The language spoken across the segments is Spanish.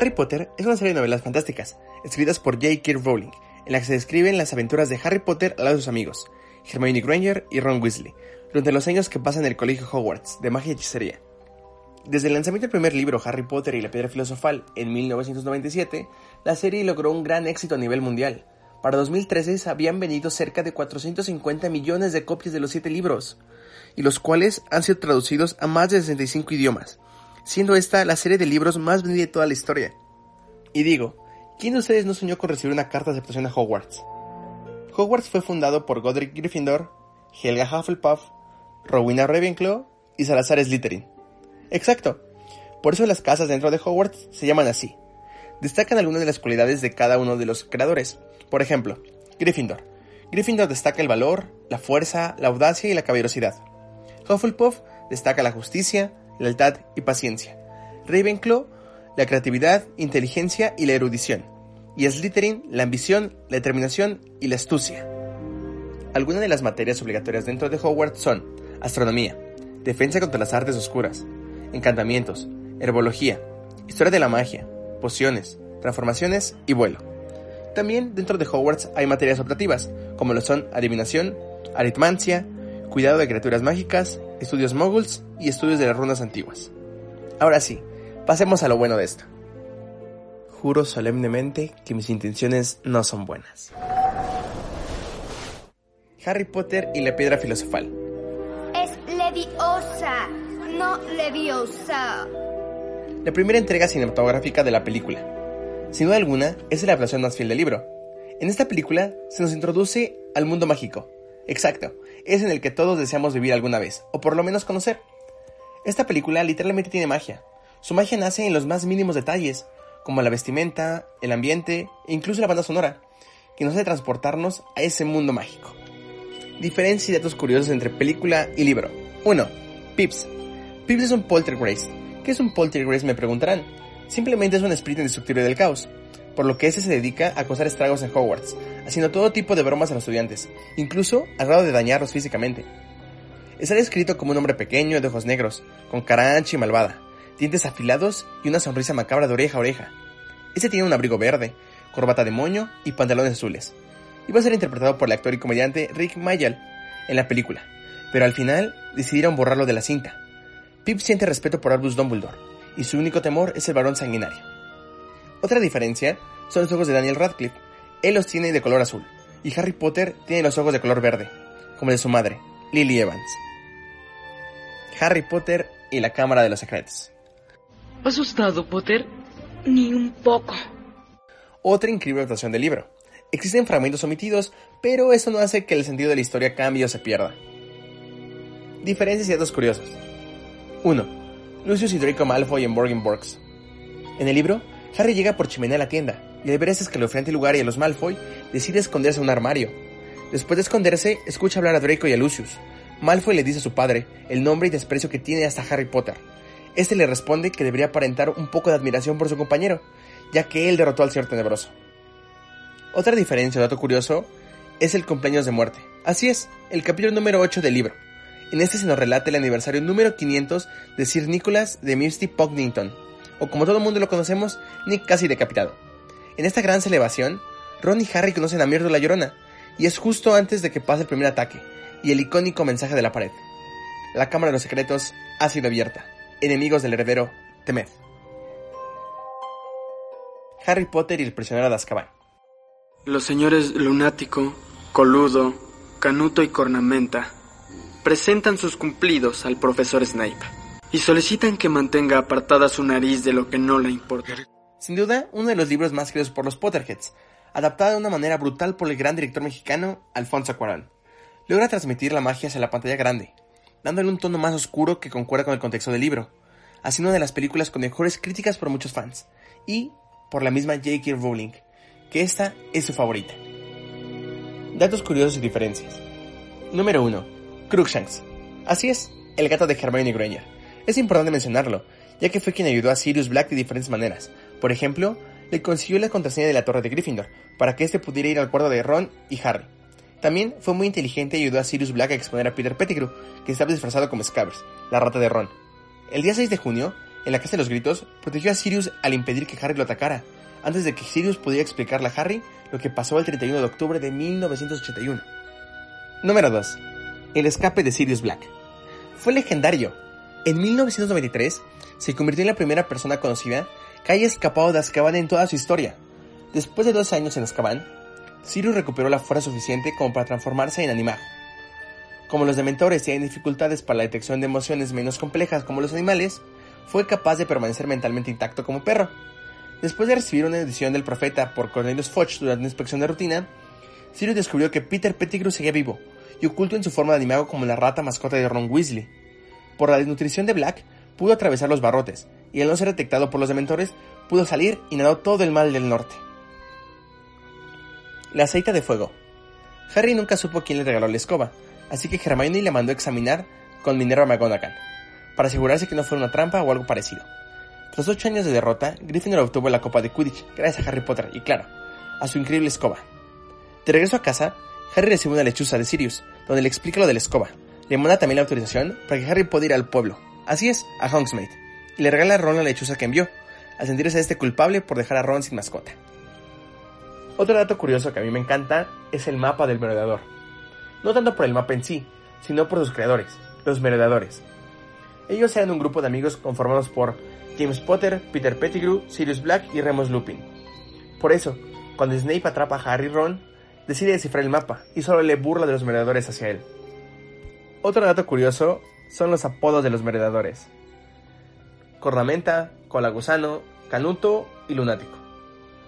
Harry Potter es una serie de novelas fantásticas, escritas por J.K. Rowling, en la que se describen las aventuras de Harry Potter al lado de sus amigos, Hermione Granger y Ron Weasley, durante los años que pasan en el colegio Hogwarts de magia y hechicería. Desde el lanzamiento del primer libro, Harry Potter y la Piedra Filosofal, en 1997, la serie logró un gran éxito a nivel mundial. Para 2013 se habían vendido cerca de 450 millones de copias de los siete libros, y los cuales han sido traducidos a más de 65 idiomas, siendo esta la serie de libros más vendida de toda la historia. Y digo, ¿quién de ustedes no soñó con recibir una carta de aceptación a Hogwarts? Hogwarts fue fundado por Godric Gryffindor, Helga Hufflepuff, Rowena Ravenclaw y Salazar Slytherin. Exacto, por eso las casas dentro de Hogwarts se llaman así. Destacan algunas de las cualidades de cada uno de los creadores. Por ejemplo, Gryffindor. Gryffindor destaca el valor, la fuerza, la audacia y la caballerosidad. Hufflepuff destaca la justicia, lealtad y paciencia. Ravenclaw, la creatividad, inteligencia y la erudición. Y Slytherin, la ambición, la determinación y la astucia. Algunas de las materias obligatorias dentro de Hogwarts son astronomía, defensa contra las artes oscuras, encantamientos, herbología, historia de la magia, pociones, transformaciones y vuelo. También dentro de Hogwarts hay materias optativas, como lo son adivinación, aritmancia, cuidado de criaturas mágicas, estudios moguls y estudios de las runas antiguas. Ahora sí, pasemos a lo bueno de esto. Juro solemnemente que mis intenciones no son buenas. Harry Potter y la piedra filosofal. Es Leviosa, no Leviosa. La primera entrega cinematográfica de la película. Sin duda alguna, es la adaptación más fiel del libro. En esta película se nos introduce al mundo mágico. Exacto, es en el que todos deseamos vivir alguna vez, o por lo menos conocer. Esta película literalmente tiene magia. Su magia nace en los más mínimos detalles, como la vestimenta, el ambiente e incluso la banda sonora, que nos hace transportarnos a ese mundo mágico. Diferencias y datos curiosos entre película y libro. 1. Pips. Pips es un poltergeist. ¿Qué es un poltergeist? Me preguntarán. Simplemente es un espíritu indestructible del caos, por lo que ese se dedica a causar estragos en Hogwarts, haciendo todo tipo de bromas a los estudiantes, incluso al grado de dañarlos físicamente. Está descrito como un hombre pequeño de ojos negros, con cara ancha y malvada, dientes afilados y una sonrisa macabra de oreja a oreja. Este tiene un abrigo verde, corbata de moño y pantalones azules. Iba a ser interpretado por el actor y comediante Rick Mayall en la película, pero al final decidieron borrarlo de la cinta. Pip siente respeto por Albus Dumbledore, y su único temor es el varón sanguinario. Otra diferencia son los ojos de Daniel Radcliffe. Él los tiene de color azul, y Harry Potter tiene los ojos de color verde, como el de su madre, Lily Evans. Harry Potter y la Cámara de los Secretos. ¿Asustado, Potter? Ni un poco. Otra increíble adaptación del libro. Existen fragmentos omitidos, pero eso no hace que el sentido de la historia cambie o se pierda. Diferencias y datos curiosos. 1. Lucius y Draco Malfoy en Borgenborgs. En el libro, Harry llega por chimenea a la tienda, y al ver ese escalofriante lugar y a los Malfoy, decide esconderse en un armario. Después de esconderse, escucha hablar a Draco y a Lucius. Malfoy le dice a su padre el nombre y desprecio que tiene hasta Harry Potter. Este le responde que debería aparentar un poco de admiración por su compañero, ya que él derrotó al Señor Tenebroso. Otra diferencia o dato curioso es el cumpleaños de muerte. Así es, el capítulo número 8 del libro. En este se nos relata el aniversario número 500 de Sir Nicholas de Misty Pognington, o como todo el mundo lo conocemos, Nick casi decapitado. En esta gran celebración, Ron y Harry conocen a Mierda la Llorona, y es justo antes de que pase el primer ataque, y el icónico mensaje de la pared. La Cámara de los Secretos ha sido abierta. Enemigos del heredero, temed. Harry Potter y el prisionero de Azkaban. Los señores Lunático, Coludo, Canuto y Cornamenta presentan sus cumplidos al profesor Snape y solicitan que mantenga apartada su nariz de lo que no le importa. Sin duda, uno de los libros más queridos por los Potterheads, adaptado de una manera brutal por el gran director mexicano Alfonso Cuarón. Logra transmitir la magia hacia la pantalla grande, dándole un tono más oscuro que concuerda con el contexto del libro, haciendo una de las películas con mejores críticas por muchos fans, y por la misma J.K. Rowling, que esta es su favorita. Datos curiosos y diferencias. Número 1. Crookshanks. Así es, el gato de Hermione Granger. Es importante mencionarlo, ya que fue quien ayudó a Sirius Black de diferentes maneras. Por ejemplo, le consiguió la contraseña de la torre de Gryffindor, para que éste pudiera ir al cuarto de Ron y Harry. También fue muy inteligente y ayudó a Sirius Black a exponer a Peter Pettigrew, que estaba disfrazado como Scabbers, la rata de Ron. El día 6 de junio, en la Casa de los Gritos, protegió a Sirius al impedir que Harry lo atacara, antes de que Sirius pudiera explicarle a Harry lo que pasó el 31 de octubre de 1981. Número 2. El escape de Sirius Black. Fue legendario. En 1993 se convirtió en la primera persona conocida que haya escapado de Azkaban en toda su historia. Después de dos años en Azkaban, Sirius recuperó la fuerza suficiente como para transformarse en animago. Como los dementores tienen dificultades para la detección de emociones menos complejas como los animales, fue capaz de permanecer mentalmente intacto como perro. Después de recibir una edición del Profeta por Cornelius Foch durante una inspección de rutina, Sirius descubrió que Peter Pettigrew seguía vivo y oculto en su forma de animago como la rata mascota de Ron Weasley. Por la desnutrición de Black, pudo atravesar los barrotes y al no ser detectado por los dementores, pudo salir y nadó todo el mal del norte. La aceita de fuego. Harry nunca supo quién le regaló la escoba, así que Hermione le mandó examinar con Minerva McGonagall, para asegurarse que no fuera una trampa o algo parecido. Tras ocho años de derrota, Gryffindor obtuvo la Copa de Quidditch gracias a Harry Potter y, claro, a su increíble escoba. De regreso a casa, Harry recibe una lechuza de Sirius, donde le explica lo de la escoba. Le manda también la autorización para que Harry pueda ir al pueblo, así es, a Hogsmeade, le regala a Ron la lechuza que envió, al sentirse este culpable por dejar a Ron sin mascota. Otro dato curioso que a mí me encanta es el mapa del merodeador. No tanto por el mapa en sí, sino por sus creadores, los merodeadores. Ellos eran un grupo de amigos conformados por James Potter, Peter Pettigrew, Sirius Black y Remus Lupin. Por eso, cuando Snape atrapa a Harry Ron, decide descifrar el mapa y solo le burla de los merodeadores hacia él. Otro dato curioso son los apodos de los merodeadores. Cornamenta, Colagusano, Canuto y Lunático.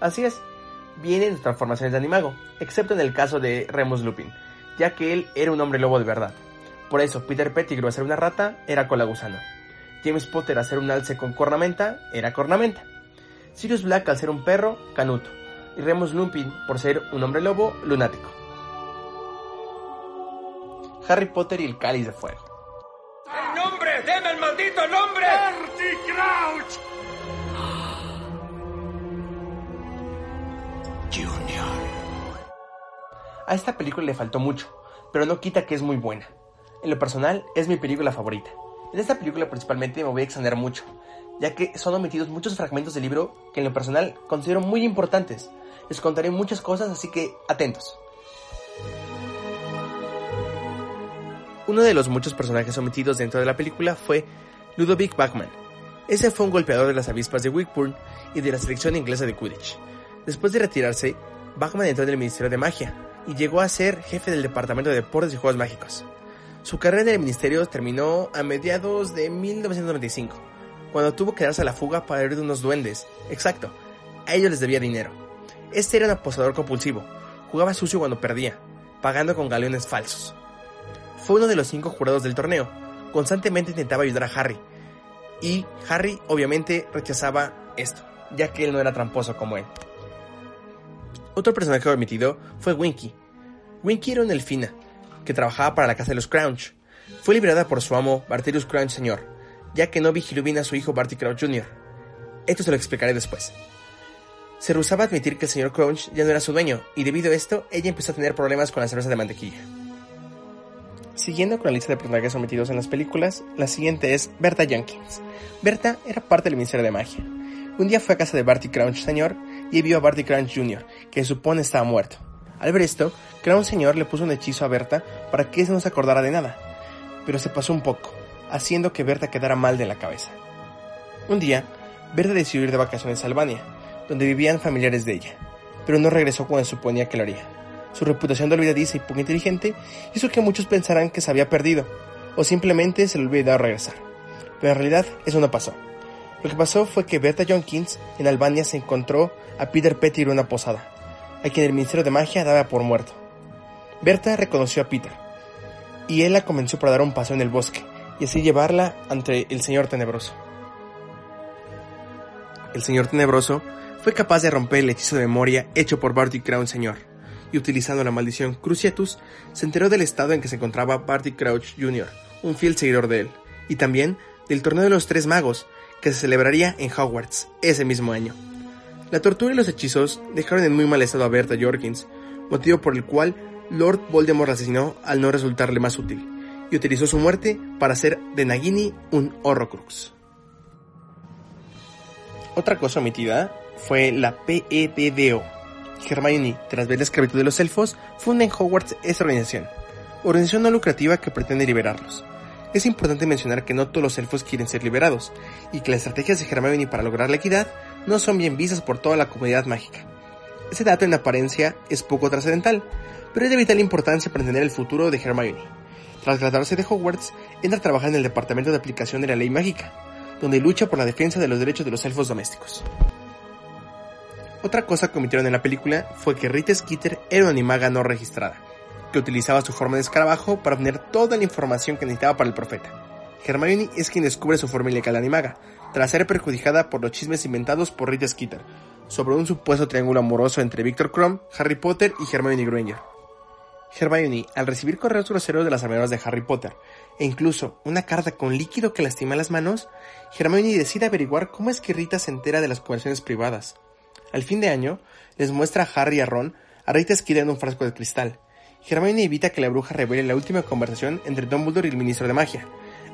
Así es, vienen de transformaciones de animago, excepto en el caso de Remus Lupin, ya que él era un hombre lobo de verdad. Por eso, Peter Pettigrew a ser una rata era Colagusano. James Potter a ser un alce con cornamenta era cornamenta. Sirius Black al ser un perro, Canuto. Y Remus Lupin por ser un hombre lobo, lunático. Harry Potter y el cáliz de fuego. ¡El nombre! ¡Bertie Crouch! A esta película le faltó mucho, pero no quita que es muy buena. En lo personal, es mi película favorita. En esta película principalmente me voy a extender mucho, ya que son omitidos muchos fragmentos del libro que en lo personal considero muy importantes. Les contaré muchas cosas, así que atentos. Uno de los muchos personajes omitidos dentro de la película fue Ludovic Bachman. Ese fue un golpeador de las avispas de Wigburn y de la selección inglesa de Quidditch. Después de retirarse, Bachman entró en el Ministerio de Magia y llegó a ser jefe del Departamento de Deportes y Juegos Mágicos. Su carrera en el ministerio terminó a mediados de 1995, cuando tuvo que darse a la fuga para huir de unos duendes. Exacto, a ellos les debía dinero. Este era un aposador compulsivo, jugaba sucio cuando perdía, pagando con galeones falsos. Fue uno de los cinco jurados del torneo, constantemente intentaba ayudar a Harry, y Harry obviamente rechazaba esto, ya que él no era tramposo como él. Otro personaje omitido fue Winky. Winky era una elfina, que trabajaba para la casa de los Crouch. Fue liberada por su amo, Barterius Crouch Sr., ya que no vigiló bien a su hijo Barty Crouch Jr. Esto se lo explicaré después. Se rehusaba a admitir que el señor Crouch ya no era su dueño, y debido a esto, ella empezó a tener problemas con la cerveza de mantequilla. Siguiendo con la lista de personajes sometidos en las películas, la siguiente es Berta Jenkins. Berta era parte del Ministerio de Magia. Un día fue a casa de Barty Crouch Sr. y vio a Barty Crouch Jr., que supone estaba muerto. Al ver esto, Crouch Sr. le puso un hechizo a Berta para que no se acordara de nada, pero se pasó un poco, haciendo que Berta quedara mal de la cabeza. Un día, Berta decidió ir de vacaciones a Albania, donde vivían familiares de ella, pero no regresó cuando suponía que lo haría. Su reputación de olvidadiza y poco inteligente hizo que muchos pensaran que se había perdido, o simplemente se le olvidó regresar. Pero en realidad eso no pasó. Lo que pasó fue que Berta Jenkins en Albania se encontró a Peter Pettigrew en una posada, a quien el Ministerio de Magia daba por muerto. Berta reconoció a Peter. y él la convenció para dar un paseo en el bosque y así llevarla ante el Señor Tenebroso. El Señor Tenebroso fue capaz de romper el hechizo de memoria hecho por Barty Crown Señor, y utilizando la maldición Cruciatus, se enteró del estado en que se encontraba Barty Crouch Jr., un fiel seguidor de él, y también del torneo de los tres magos, que se celebraría en Hogwarts ese mismo año. La tortura y los hechizos dejaron en muy mal estado a Berta Jorkins, motivo por el cual Lord Voldemort la asesinó al no resultarle más útil, y utilizó su muerte para hacer de Nagini un Horrocrux. Otra cosa omitida fue la PEDDO. Hermione, tras ver la esclavitud de los elfos, funda en Hogwarts esta organización, organización no lucrativa que pretende liberarlos. Es importante mencionar que no todos los elfos quieren ser liberados, y que las estrategias de Hermione para lograr la equidad no son bien vistas por toda la comunidad mágica. Ese dato en apariencia es poco trascendental, pero es de vital importancia para entender el futuro de Hermione. Tras graduarse de Hogwarts, entra a trabajar en el Departamento de Aplicación de la Ley Mágica, donde lucha por la defensa de los derechos de los elfos domésticos. Otra cosa que omitieron en la película fue que Rita Skeeter era una animaga no registrada, que utilizaba su forma de escarabajo para obtener toda la información que necesitaba para el profeta. Hermione es quien descubre su forma ilegal animaga, tras ser perjudicada por los chismes inventados por Rita Skeeter sobre un supuesto triángulo amoroso entre Victor Crumb, Harry Potter y Hermione Granger. Hermione, al recibir correos groseros de las armaduras de Harry Potter, e incluso una carta con líquido que lastima las manos, Hermione decide averiguar cómo es que Rita se entera de las conversaciones privadas. Al fin de año, les muestra a Harry y a Ron a Rita Skeeter en un frasco de cristal. Hermione evita que la bruja revele la última conversación entre Dumbledore y el ministro de magia,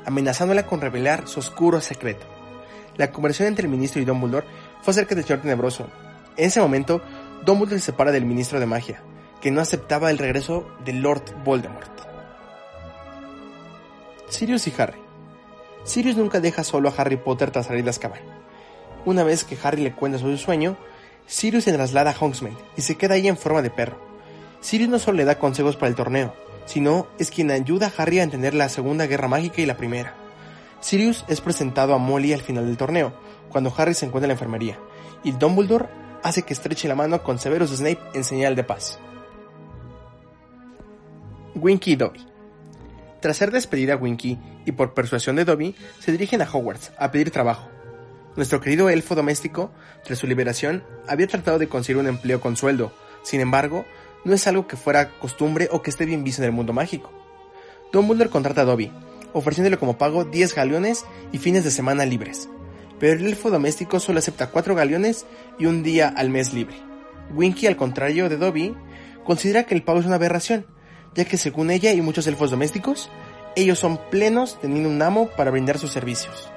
amenazándola con revelar su oscuro secreto. La conversación entre el ministro y Dumbledore fue acerca del Señor Tenebroso. En ese momento, Dumbledore se separa del ministro de magia, que no aceptaba el regreso de Lord Voldemort. Sirius y Harry. Sirius nunca deja solo a Harry Potter tras salir de Azkaban. Una vez que Harry le cuenta sobre su sueño, Sirius se traslada a Hogsmeade y se queda ahí en forma de perro. Sirius no solo le da consejos para el torneo, sino es quien ayuda a Harry a entender la Segunda Guerra Mágica y la Primera. Sirius es presentado a Molly al final del torneo, cuando Harry se encuentra en la enfermería, y Dumbledore hace que estreche la mano con Severus Snape en señal de paz. Winky y Dobby. Tras ser despedida Winky y por persuasión de Dobby, se dirigen a Hogwarts a pedir trabajo. Nuestro querido elfo doméstico, tras su liberación, había tratado de conseguir un empleo con sueldo, sin embargo, no es algo que fuera costumbre o que esté bien visto en el mundo mágico. Dumbledore contrata a Dobby, ofreciéndole como pago 10 galeones y fines de semana libres, pero el elfo doméstico solo acepta 4 galeones y un día al mes libre. Winky, al contrario de Dobby, considera que el pago es una aberración, ya que según ella y muchos elfos domésticos, ellos son plenos teniendo un amo para brindar sus servicios.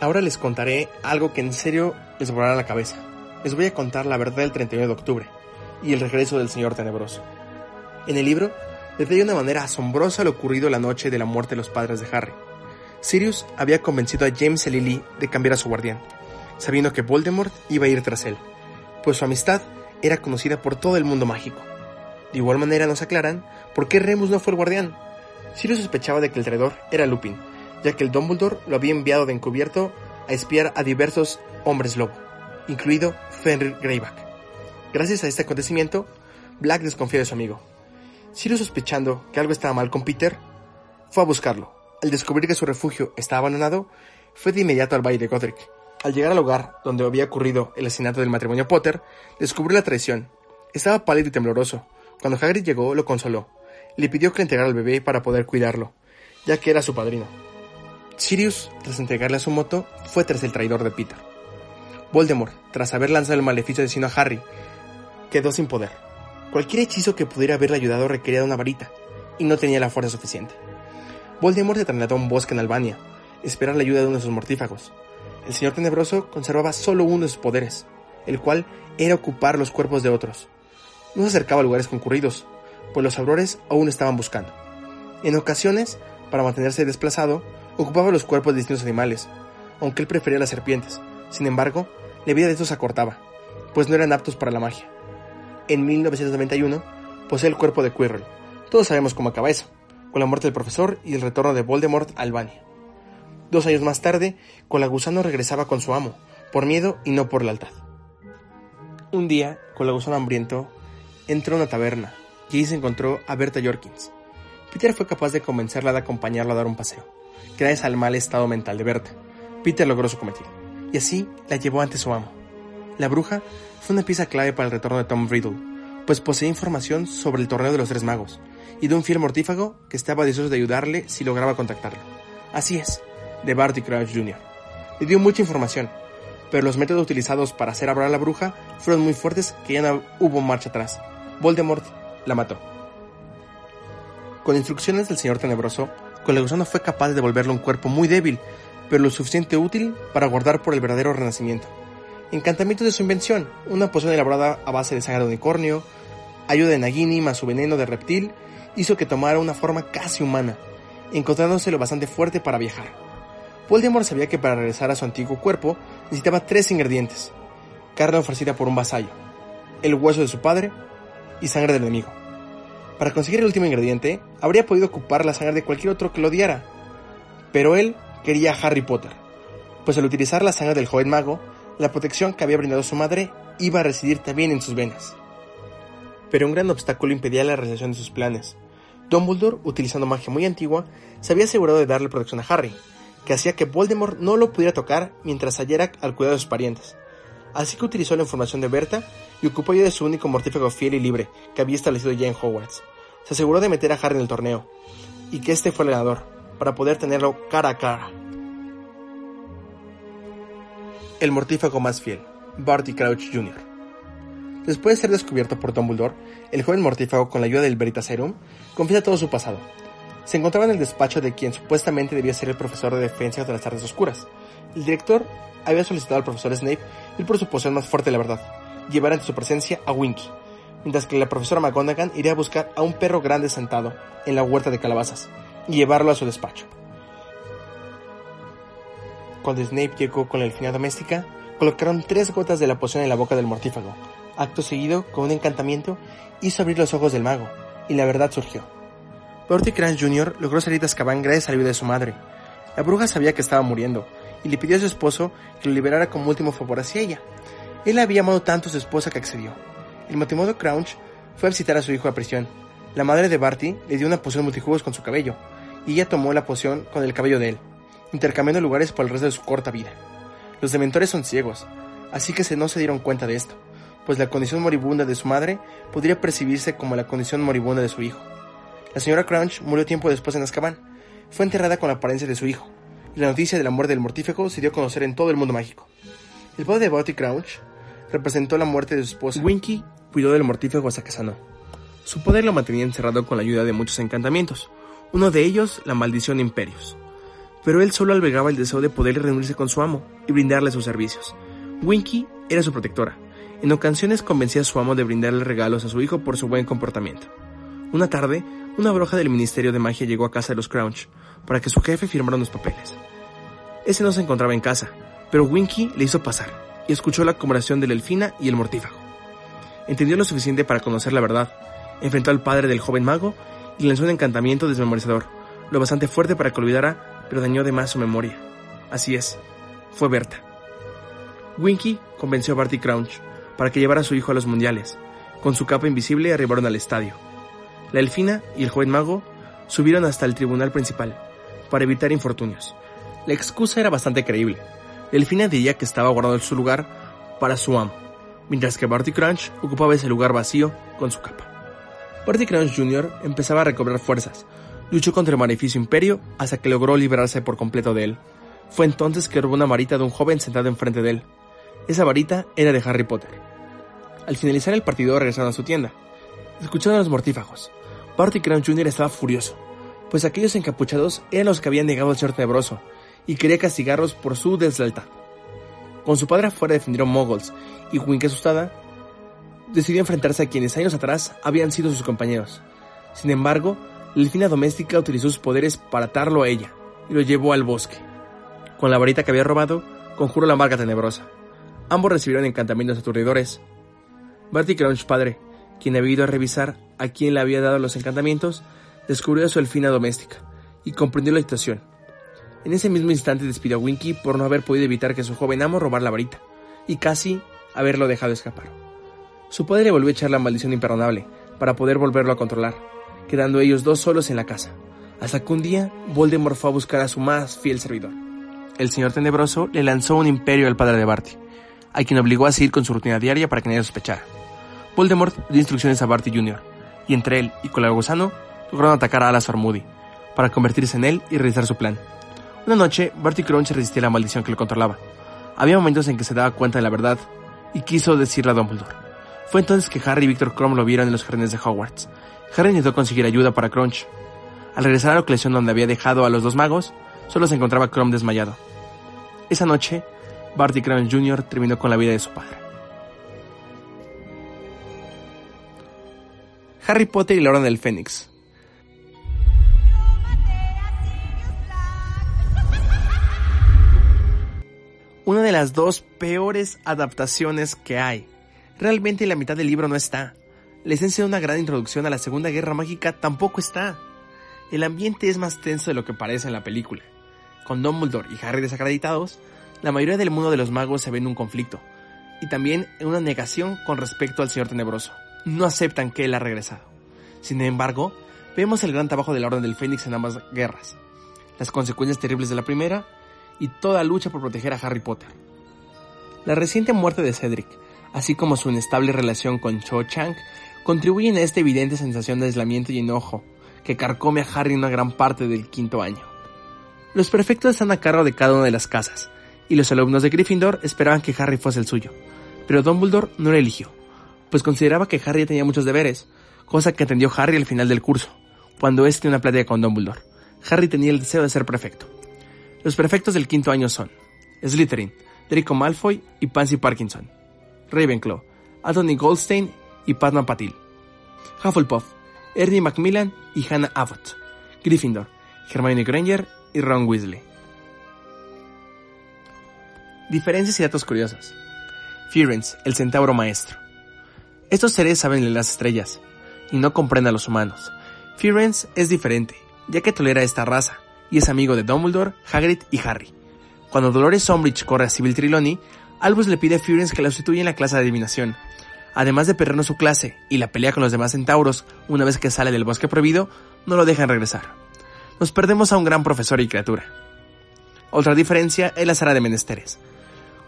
Ahora les contaré algo que en serio les volará la cabeza. Les voy a contar la verdad del 31 de octubre y el regreso del Señor Tenebroso. En el libro, detalla de una manera asombrosa lo ocurrido la noche de la muerte de los padres de Harry. Sirius había convencido a James y Lily de cambiar a su guardián, sabiendo que Voldemort iba a ir tras él, pues su amistad era conocida por todo el mundo mágico. De igual manera nos aclaran por qué Remus no fue el guardián. Sirius sospechaba de que el traidor era Lupin, ya que el Dumbledore lo había enviado de encubierto a espiar a diversos hombres lobo, incluido Fenrir Greyback. Gracias a este acontecimiento, Black desconfía de su amigo. Sirius sospechando que algo estaba mal con Peter, fue a buscarlo. Al descubrir que su refugio estaba abandonado, fue de inmediato al Valle de Godric. Al llegar al lugar donde había ocurrido el asesinato del matrimonio Potter, descubrió la traición. Estaba pálido y tembloroso, cuando Hagrid llegó, lo consoló. Le pidió que le entregara al bebé para poder cuidarlo, ya que era su padrino. Sirius, tras entregarle a su moto, fue tras el traidor de Peter. Voldemort, tras haber lanzado el maleficio asesino a Harry, quedó sin poder. Cualquier hechizo que pudiera haberle ayudado requería una varita, y no tenía la fuerza suficiente. Voldemort se trasladó a un bosque en Albania, esperar la ayuda de uno de sus mortífagos. El Señor Tenebroso conservaba solo uno de sus poderes, el cual era ocupar los cuerpos de otros, no se acercaba a lugares concurridos, pues los aurores aún estaban buscando. En ocasiones, para mantenerse desplazado, ocupaba los cuerpos de distintos animales, aunque él prefería las serpientes. Sin embargo, la vida de estos se acortaba, pues no eran aptos para la magia. En 1991, posee el cuerpo de Quirrell. Todos sabemos cómo acaba eso, con la muerte del profesor y el retorno de Voldemort a Albania. Dos años más tarde, Colagusano regresaba con su amo, por miedo y no por lealtad. Un día, Colagusano hambriento entra a una taberna, y ahí se encontró a Berta Jorkins. Peter fue capaz de convencerla de acompañarlo a dar un paseo, gracias al mal estado mental de Berta. Peter logró su cometido, y así la llevó ante su amo. La bruja fue una pieza clave para el retorno de Tom Riddle, pues poseía información sobre el torneo de los tres magos, y de un fiel mortífago que estaba deseoso de ayudarle si lograba contactarlo. Así es, de Barty Crouch Jr. Le dio mucha información, pero los métodos utilizados para hacer hablar a la bruja fueron muy fuertes que ya no hubo marcha atrás. Voldemort la mató. Con instrucciones del Señor Tenebroso, Colegusano fue capaz de devolverle un cuerpo muy débil, pero lo suficiente útil para guardar por el verdadero renacimiento. Encantamiento de su invención, una poción elaborada a base de sangre de unicornio, ayuda de Nagini más su veneno de reptil, hizo que tomara una forma casi humana, encontrándose lo bastante fuerte para viajar. Voldemort sabía que para regresar a su antiguo cuerpo necesitaba tres ingredientes. Carne ofrecida por un vasallo, el hueso de su padre y sangre del enemigo. Para conseguir el último ingrediente, habría podido ocupar la sangre de cualquier otro que lo odiara. Pero él quería a Harry Potter, pues al utilizar la sangre del joven mago, la protección que había brindado su madre iba a residir también en sus venas. Pero un gran obstáculo impedía la realización de sus planes. Dumbledore, utilizando magia muy antigua, se había asegurado de darle protección a Harry, que hacía que Voldemort no lo pudiera tocar mientras hallara al cuidado de sus parientes. Así que utilizó la información de Berta y ocupó ya de su único mortífago fiel y libre que había establecido ya en Hogwarts. Se aseguró de meter a Harry en el torneo, y que este fue el ganador, para poder tenerlo cara a cara. El mortífago más fiel, Barty Crouch Jr. Después de ser descubierto por Dumbledore, el joven mortífago, con la ayuda del Veritaserum, confiesa todo su pasado. Se encontraba en el despacho de quien supuestamente debía ser el profesor de defensa de las artes oscuras. El director había solicitado al profesor Snape ir por su posición más fuerte de la verdad, llevar ante su presencia a Winky, mientras que la profesora McGonagall iría a buscar a un perro grande sentado en la huerta de calabazas y llevarlo a su despacho. Cuando Snape llegó con la elfina doméstica, colocaron tres gotas de la poción en la boca del mortífago. Acto seguido, con un encantamiento, hizo abrir los ojos del mago, y la verdad surgió. Bertie Crouch Jr. logró salir de Azkaban gracias a la ayuda de su madre. La bruja sabía que estaba muriendo, y le pidió a su esposo que lo liberara como último favor hacia ella. Él había amado tanto a su esposa que accedió. El motivo Crouch fue a visitar a su hijo a prisión. La madre de Barty le dio una poción multijugos con su cabello, y ella tomó la poción con el cabello de él, intercambiando lugares por el resto de su corta vida. Los dementores son ciegos, así que se no se dieron cuenta de esto, pues la condición moribunda de su madre podría percibirse como la condición moribunda de su hijo. La señora Crouch murió tiempo después en Azkaban. Fue enterrada con la apariencia de su hijo, y la noticia de la muerte del mortífago se dio a conocer en todo el mundo mágico. El padre de Barty Crouch representó la muerte de su esposa. Winky cuidó del mortífago hasta que sanó. Su poder lo mantenía encerrado con la ayuda de muchos encantamientos, uno de ellos la maldición de Imperios. Pero él solo albergaba el deseo de poder reunirse con su amo y brindarle sus servicios. Winky era su protectora. En ocasiones convencía a su amo de brindarle regalos a su hijo por su buen comportamiento. Una tarde, una bruja del Ministerio de Magia llegó a casa de los Crouch para que su jefe firmara unos papeles. Ese no se encontraba en casa, pero Winky le hizo pasar y escuchó la conversación de la elfina y el mortífago. Entendió lo suficiente para conocer la verdad, enfrentó al padre del joven mago y lanzó un encantamiento desmemorizador, lo bastante fuerte para que olvidara, pero dañó de más su memoria. Así es, fue Berta. Winky convenció a Barty Crouch para que llevara a su hijo a los mundiales. Con su capa invisible arribaron al estadio. La elfina y el joven mago subieron hasta el tribunal principal, para evitar infortunios. La excusa era bastante creíble. La elfina diría que estaba guardado en su lugar para su amo, mientras que Barty Crouch ocupaba ese lugar vacío con su capa. Barty Crouch Jr. empezaba a recobrar fuerzas. Luchó contra el maleficio imperio hasta que logró liberarse por completo de él. Fue entonces que robó una varita de un joven sentado enfrente de él. Esa varita era de Harry Potter. Al finalizar el partido regresaron a su tienda. Escucharon los mortífagos. Barty Crouch Jr. estaba furioso, pues aquellos encapuchados eran los que habían negado al señor tenebroso y quería castigarlos por su deslealtad. Con su padre afuera defendieron moguls y Winky asustada decidió enfrentarse a quienes años atrás habían sido sus compañeros. Sin embargo, la elfina doméstica utilizó sus poderes para atarlo a ella y lo llevó al bosque. Con la varita que había robado, conjuró la marca tenebrosa. Ambos recibieron encantamientos aturdidores. Barty Crouch padre, quien había ido a revisar a quien le había dado los encantamientos, descubrió a su elfina doméstica y comprendió la situación. En ese mismo instante despidió a Winky por no haber podido evitar que su joven amo robara la varita, y casi haberlo dejado escapar. Su padre volvió a echar la maldición imperdonable, para poder volverlo a controlar, quedando ellos dos solos en la casa, hasta que un día Voldemort fue a buscar a su más fiel servidor. El señor tenebroso le lanzó un imperio al padre de Barty, a quien obligó a seguir con su rutina diaria para que nadie sospechara. Voldemort dio instrucciones a Barty Jr., y entre él y gusano lograron atacar a Alas Moody, para convertirse en él y realizar su plan. Una noche, Barty Crouch resistía la maldición que lo controlaba. Había momentos en que se daba cuenta de la verdad y quiso decirle a Dumbledore. Fue entonces que Harry y Victor Crumb lo vieron en los jardines de Hogwarts. Harry intentó conseguir ayuda para Crunch. Al regresar a la colección donde había dejado a los dos magos, solo se encontraba Crumb desmayado. Esa noche, Barty Crouch Jr. terminó con la vida de su padre. Harry Potter y la Orden del Fénix. Una de las dos peores adaptaciones que hay. Realmente la mitad del libro no está. La esencia de una gran introducción a la Segunda Guerra Mágica tampoco está. El ambiente es más tenso de lo que parece en la película. Con Dumbledore y Harry desacreditados, la mayoría del mundo de los magos se ve en un conflicto, y también en una negación con respecto al Señor Tenebroso. No aceptan que él ha regresado. Sin embargo, vemos el gran trabajo de la Orden del Fénix en ambas guerras, las consecuencias terribles de la primera y toda lucha por proteger a Harry Potter. La reciente muerte de Cedric, así como su inestable relación con Cho Chang, contribuyen a esta evidente sensación de aislamiento y enojo que carcome a Harry en una gran parte del quinto año. Los prefectos están a cargo de cada una de las casas, y los alumnos de Gryffindor esperaban que Harry fuese el suyo, pero Dumbledore no lo eligió, pues consideraba que Harry tenía muchos deberes, cosa que entendió Harry al final del curso, cuando este una plática con Dumbledore. Harry tenía el deseo de ser prefecto. Los prefectos del quinto año son Slytherin, Draco Malfoy y Pansy Parkinson, Ravenclaw, Anthony Goldstein y Padma Patil, Hufflepuff, Ernie Macmillan y Hannah Abbott, Gryffindor, Hermione Granger y Ron Weasley. Diferencias y datos curiosos. Firenze, el centauro maestro. Estos seres saben de las estrellas y no comprenden a los humanos. Firenze es diferente, ya que tolera esta raza y es amigo de Dumbledore, Hagrid y Harry. Cuando Dolores Umbridge corre a Sybil Trelawney, Albus le pide a Firenze que la sustituya en la clase de adivinación. Además de perdernos su clase y la pelea con los demás centauros una vez que sale del bosque prohibido, no lo dejan regresar. Nos perdemos a un gran profesor y criatura. Otra diferencia es la sala de menesteres.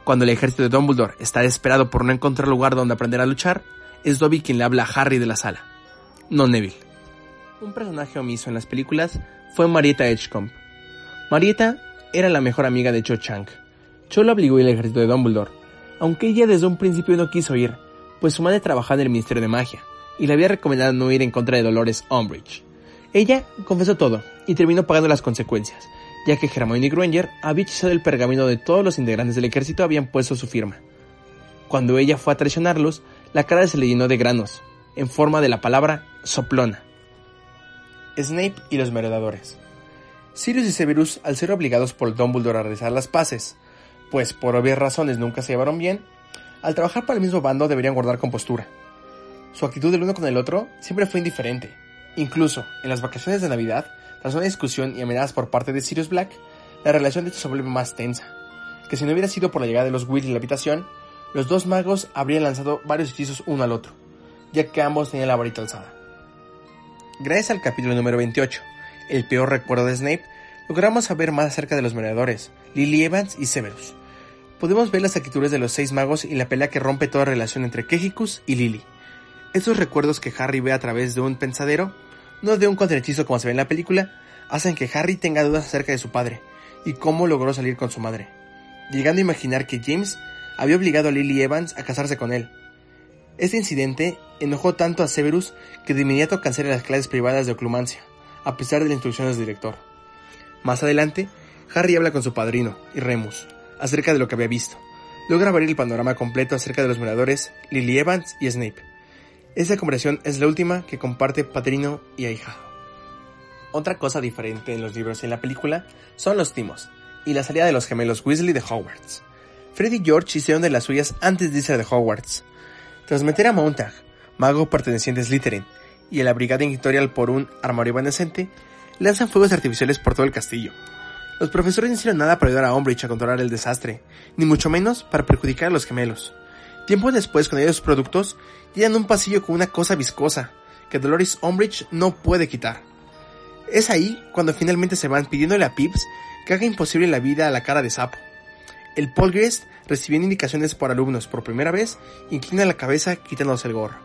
Cuando el ejército de Dumbledore está desesperado por no encontrar lugar donde aprender a luchar, es Dobby quien le habla a Harry de la sala, no Neville. Un personaje omiso en las películas fue Marietta Edgecombe. Marietta era la mejor amiga de Cho Chang. Cho la obligó al ejército de Dumbledore, aunque ella desde un principio no quiso ir, pues su madre trabajaba en el Ministerio de Magia y le había recomendado no ir en contra de Dolores Umbridge. Ella confesó todo y terminó pagando las consecuencias, ya que Hermione Granger había hechizado el pergamino de todos los integrantes del ejército habían puesto su firma. Cuando ella fue a traicionarlos, la cara se le llenó de granos, en forma de la palabra soplona. Snape y los merodadores. Sirius y Severus, al ser obligados por Dumbledore a realizar las paces, pues por obvias razones nunca se llevaron bien, al trabajar para el mismo bando deberían guardar compostura. Su actitud del uno con el otro siempre fue indiferente. Incluso, en las vacaciones de Navidad, tras una discusión y amenazas por parte de Sirius Black, la relación de estos se más tensa, que si no hubiera sido por la llegada de los Weasley a la habitación, los dos magos habrían lanzado varios hechizos uno al otro, ya que ambos tenían la varita alzada. Gracias al capítulo número 28, el peor recuerdo de Snape, logramos saber más acerca de los merodeadores, Lily Evans y Severus. Podemos ver las actitudes de los seis magos y la pelea que rompe toda relación entre Kehicus y Lily. Estos recuerdos que Harry ve a través de un pensadero, no de un contrahechizo como se ve en la película, hacen que Harry tenga dudas acerca de su padre y cómo logró salir con su madre, llegando a imaginar que James había obligado a Lily Evans a casarse con él. Este incidente enojó tanto a Severus que de inmediato cancela las clases privadas de oclumancia, a pesar de las instrucciones del director. Más adelante, Harry habla con su padrino, y Remus, acerca de lo que había visto. Logra abrir el panorama completo acerca de los moradores, Lily Evans y Snape. Esta conversación es la última que comparte padrino y ahijado. Otra cosa diferente en los libros y en la película son los timos, y la salida de los gemelos Weasley de Hogwarts. Freddy y George hicieron de las suyas antes de irse de Hogwarts. Tras meter a Montag, mago perteneciente a Slytherin, y a la brigada inquisitorial por un armario evanescente, lanzan fuegos artificiales por todo el castillo. Los profesores no hicieron nada para ayudar a Umbridge a controlar el desastre, ni mucho menos para perjudicar a los gemelos. Tiempo después, con ellos productos, llenan un pasillo con una cosa viscosa, que Dolores Umbridge no puede quitar. Es ahí cuando finalmente se van pidiéndole a Pips que haga imposible la vida a la cara de sapo. El Poltergeist, recibiendo indicaciones por alumnos por primera vez, inclina la cabeza quitándose el gorro.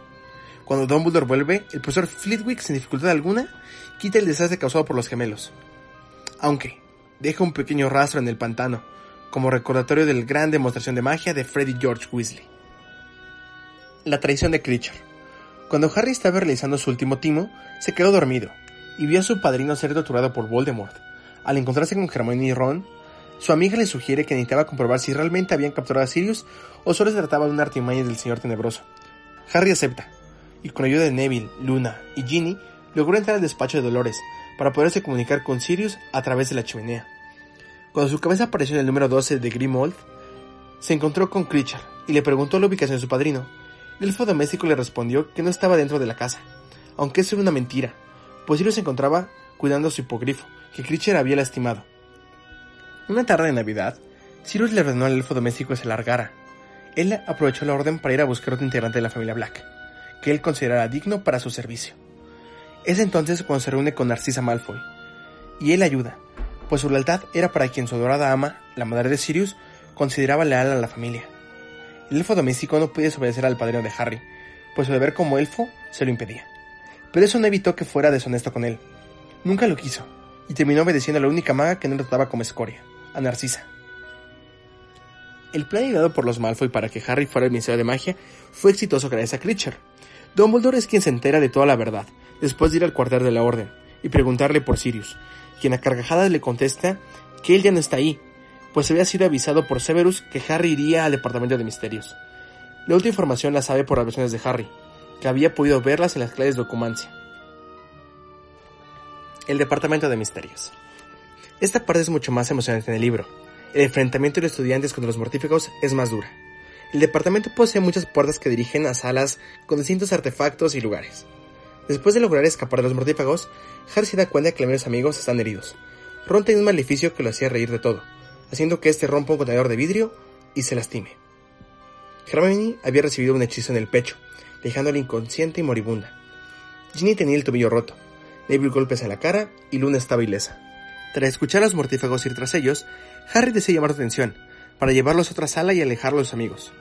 Cuando Dumbledore vuelve, el profesor Flitwick, sin dificultad alguna, quita el desastre causado por los gemelos. Aunque deja un pequeño rastro en el pantano, como recordatorio del gran demostración de magia de Freddy George Weasley. La traición de Creature. Cuando Harry estaba realizando su último timo, se quedó dormido y vio a su padrino ser torturado por Voldemort. Al encontrarse con Hermione y Ron, su amiga le sugiere que necesitaba comprobar si realmente habían capturado a Sirius o solo se trataba de una artimaña del Señor Tenebroso. Harry acepta, y con ayuda de Neville, Luna y Ginny, logró entrar al despacho de Dolores para poderse comunicar con Sirius a través de la chimenea. Cuando su cabeza apareció en el número 12 de Grimold, se encontró con Creature y le preguntó la ubicación de su padrino. El elfo doméstico le respondió que no estaba dentro de la casa, aunque eso era una mentira, pues Sirius se encontraba cuidando a su hipogrifo, que Creature había lastimado. Una tarde de Navidad, Sirius le ordenó al elfo doméstico que se largara. Él aprovechó la orden para ir a buscar otro integrante de la familia Black, que él considerara digno para su servicio. Es entonces cuando se reúne con Narcisa Malfoy, y él ayuda, pues su lealtad era para quien su adorada ama, la madre de Sirius, consideraba leal a la familia. El elfo doméstico no podía desobedecer al padrino de Harry, pues su deber como elfo se lo impedía. Pero eso no evitó que fuera deshonesto con él. Nunca lo quiso, y terminó obedeciendo a la única maga que no trataba como escoria, a Narcisa. El plan ideado por los Malfoy para que Harry fuera el Ministerio de Magia fue exitoso gracias a Creature. Dumbledore es quien se entera de toda la verdad, después de ir al cuartel de la Orden, y preguntarle por Sirius, quien a carcajadas le contesta que él ya no está ahí, pues había sido avisado por Severus que Harry iría al Departamento de Misterios. La última información la sabe por las versiones de Harry, que había podido verlas en las clases de ocumancia. El Departamento de Misterios. Esta parte es mucho más emocionante en el libro. El enfrentamiento de los estudiantes contra los mortífagos es más dura. El departamento posee muchas puertas que dirigen a salas con distintos artefactos y lugares. Después de lograr escapar de los mortífagos, Harry se da cuenta que los amigos están heridos. Ron tiene un maleficio que lo hacía reír de todo, haciendo que este rompa un contenedor de vidrio y se lastime. Hermione había recibido un hechizo en el pecho, dejándola inconsciente y moribunda. Ginny tenía el tobillo roto, Neville golpes en la cara y Luna estaba ilesa. Tras escuchar a los mortífagos ir tras ellos, Harry decide llamar su atención, para llevarlos a otra sala y alejarlos de sus amigos.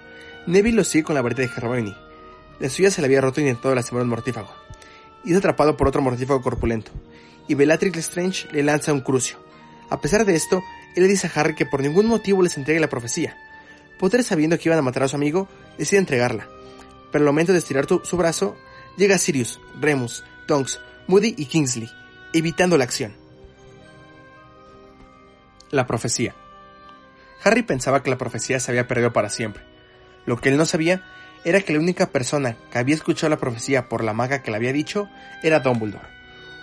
Neville los sigue con la varita de Hermione. La suya se le había roto intentando lastimar a un mortífago. Y es atrapado por otro mortífago corpulento. Y Bellatrix Lestrange le lanza un crucio. A pesar de esto, él le dice a Harry que por ningún motivo les entregue la profecía. Potter, sabiendo que iban a matar a su amigo, decide entregarla. Pero al momento de estirar su brazo, llega Sirius, Remus, Tonks, Moody y Kingsley, evitando la acción. La profecía. Harry pensaba que la profecía se había perdido para siempre. Lo que él no sabía era que la única persona que había escuchado la profecía por la maga que la había dicho era Dumbledore.